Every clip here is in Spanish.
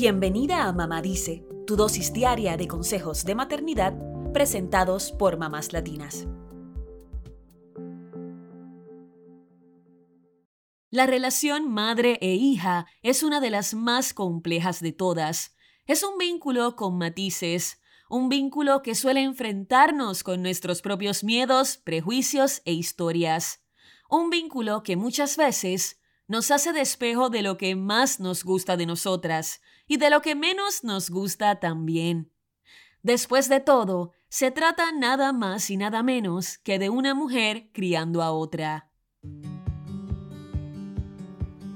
Bienvenida a Mamá Dice, tu dosis diaria de consejos de maternidad presentados por mamás latinas. La relación madre e hija es una de las más complejas de todas. Es un vínculo con matices, un vínculo que suele enfrentarnos con nuestros propios miedos, prejuicios e historias. Un vínculo que muchas veces nos hace despejo de lo que más nos gusta de nosotras y de lo que menos nos gusta también. Después de todo, se trata nada más y nada menos que de una mujer criando a otra.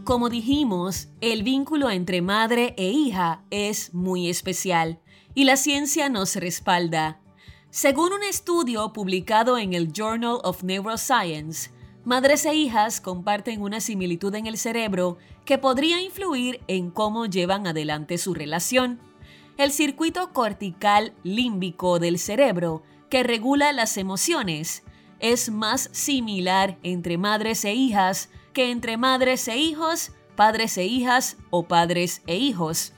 Como dijimos, el vínculo entre madre e hija es muy especial y la ciencia nos respalda. Según un estudio publicado en el Journal of Neuroscience, madres e hijas comparten una similitud en el cerebro que podría influir en cómo llevan adelante su relación. El circuito cortical límbico del cerebro, que regula las emociones, es más similar entre madres e hijas que entre madres e hijos, padres e hijas o padres e hijos.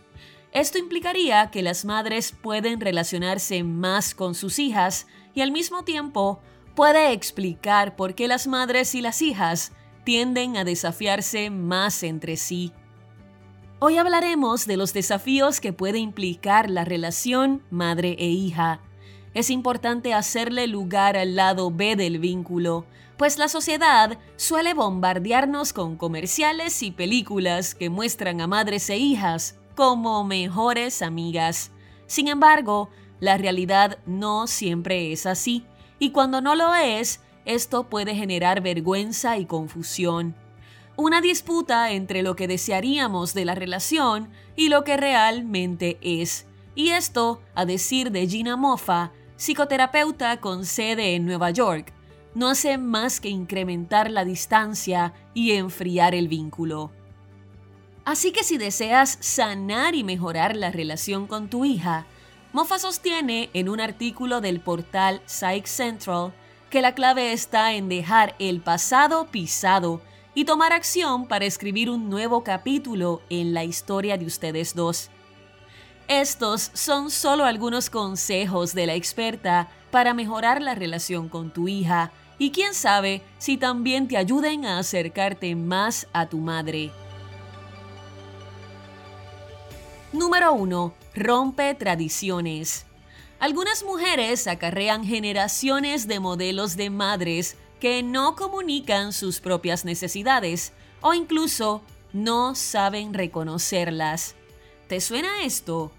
Esto implicaría que las madres pueden relacionarse más con sus hijas y al mismo tiempo puede explicar por qué las madres y las hijas tienden a desafiarse más entre sí. Hoy hablaremos de los desafíos que puede implicar la relación madre e hija. Es importante hacerle lugar al lado B del vínculo, pues la sociedad suele bombardearnos con comerciales y películas que muestran a madres e hijas como mejores amigas. Sin embargo, la realidad no siempre es así, y cuando no lo es, esto puede generar vergüenza y confusión. Una disputa entre lo que desearíamos de la relación y lo que realmente es. Y esto, a decir de Gina Moffa, psicoterapeuta con sede en Nueva York, no hace más que incrementar la distancia y enfriar el vínculo. Así que si deseas sanar y mejorar la relación con tu hija, Mofa sostiene en un artículo del portal Psych Central que la clave está en dejar el pasado pisado y tomar acción para escribir un nuevo capítulo en la historia de ustedes dos. Estos son solo algunos consejos de la experta para mejorar la relación con tu hija y quién sabe si también te ayuden a acercarte más a tu madre. Número 1. Rompe tradiciones. Algunas mujeres acarrean generaciones de modelos de madres que no comunican sus propias necesidades o incluso no saben reconocerlas. ¿Te suena esto?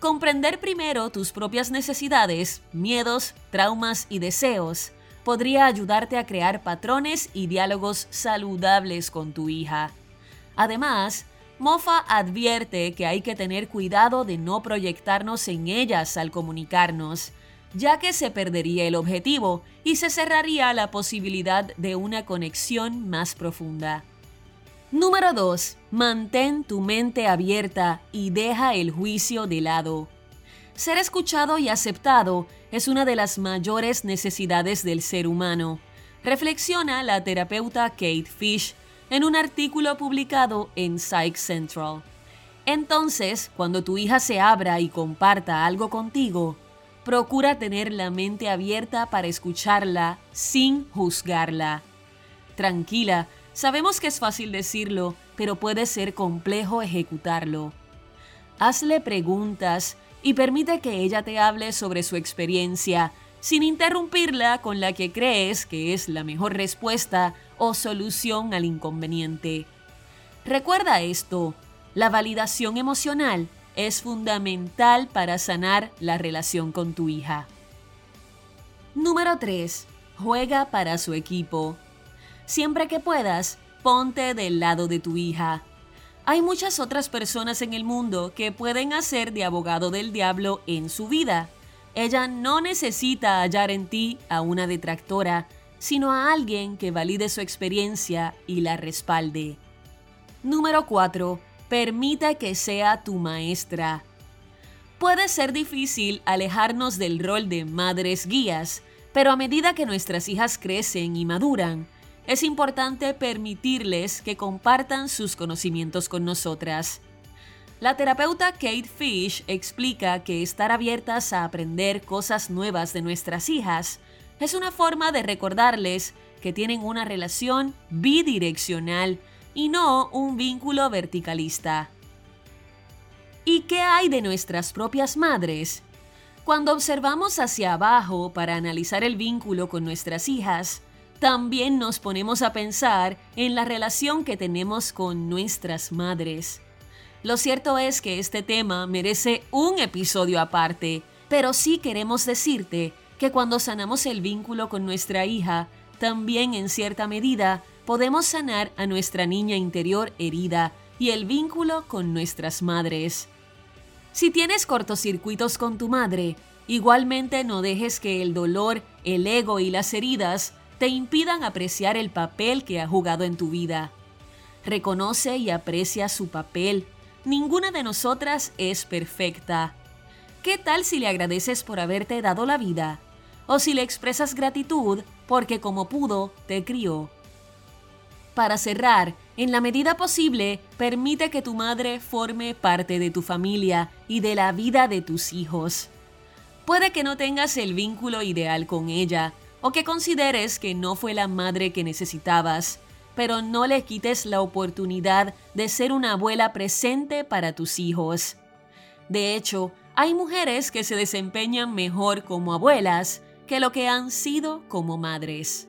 Comprender primero tus propias necesidades, miedos, traumas y deseos podría ayudarte a crear patrones y diálogos saludables con tu hija. Además, Mofa advierte que hay que tener cuidado de no proyectarnos en ellas al comunicarnos, ya que se perdería el objetivo y se cerraría la posibilidad de una conexión más profunda. Número 2. Mantén tu mente abierta y deja el juicio de lado. Ser escuchado y aceptado es una de las mayores necesidades del ser humano. Reflexiona la terapeuta Kate Fish en un artículo publicado en Psych Central. Entonces, cuando tu hija se abra y comparta algo contigo, procura tener la mente abierta para escucharla sin juzgarla. Tranquila, sabemos que es fácil decirlo, pero puede ser complejo ejecutarlo. Hazle preguntas y permite que ella te hable sobre su experiencia, sin interrumpirla con la que crees que es la mejor respuesta o solución al inconveniente. Recuerda esto, la validación emocional es fundamental para sanar la relación con tu hija. Número 3. Juega para su equipo. Siempre que puedas, ponte del lado de tu hija. Hay muchas otras personas en el mundo que pueden hacer de abogado del diablo en su vida. Ella no necesita hallar en ti a una detractora, sino a alguien que valide su experiencia y la respalde. Número 4. Permita que sea tu maestra. Puede ser difícil alejarnos del rol de madres guías, pero a medida que nuestras hijas crecen y maduran, es importante permitirles que compartan sus conocimientos con nosotras. La terapeuta Kate Fish explica que estar abiertas a aprender cosas nuevas de nuestras hijas es una forma de recordarles que tienen una relación bidireccional y no un vínculo verticalista. ¿Y qué hay de nuestras propias madres? Cuando observamos hacia abajo para analizar el vínculo con nuestras hijas, también nos ponemos a pensar en la relación que tenemos con nuestras madres. Lo cierto es que este tema merece un episodio aparte, pero sí queremos decirte que cuando sanamos el vínculo con nuestra hija, también en cierta medida podemos sanar a nuestra niña interior herida y el vínculo con nuestras madres. Si tienes cortocircuitos con tu madre, igualmente no dejes que el dolor, el ego y las heridas te impidan apreciar el papel que ha jugado en tu vida. Reconoce y aprecia su papel. Ninguna de nosotras es perfecta. ¿Qué tal si le agradeces por haberte dado la vida? O si le expresas gratitud porque como pudo, te crió. Para cerrar, en la medida posible, permite que tu madre forme parte de tu familia y de la vida de tus hijos. Puede que no tengas el vínculo ideal con ella, o que consideres que no fue la madre que necesitabas, pero no le quites la oportunidad de ser una abuela presente para tus hijos. De hecho, hay mujeres que se desempeñan mejor como abuelas que lo que han sido como madres.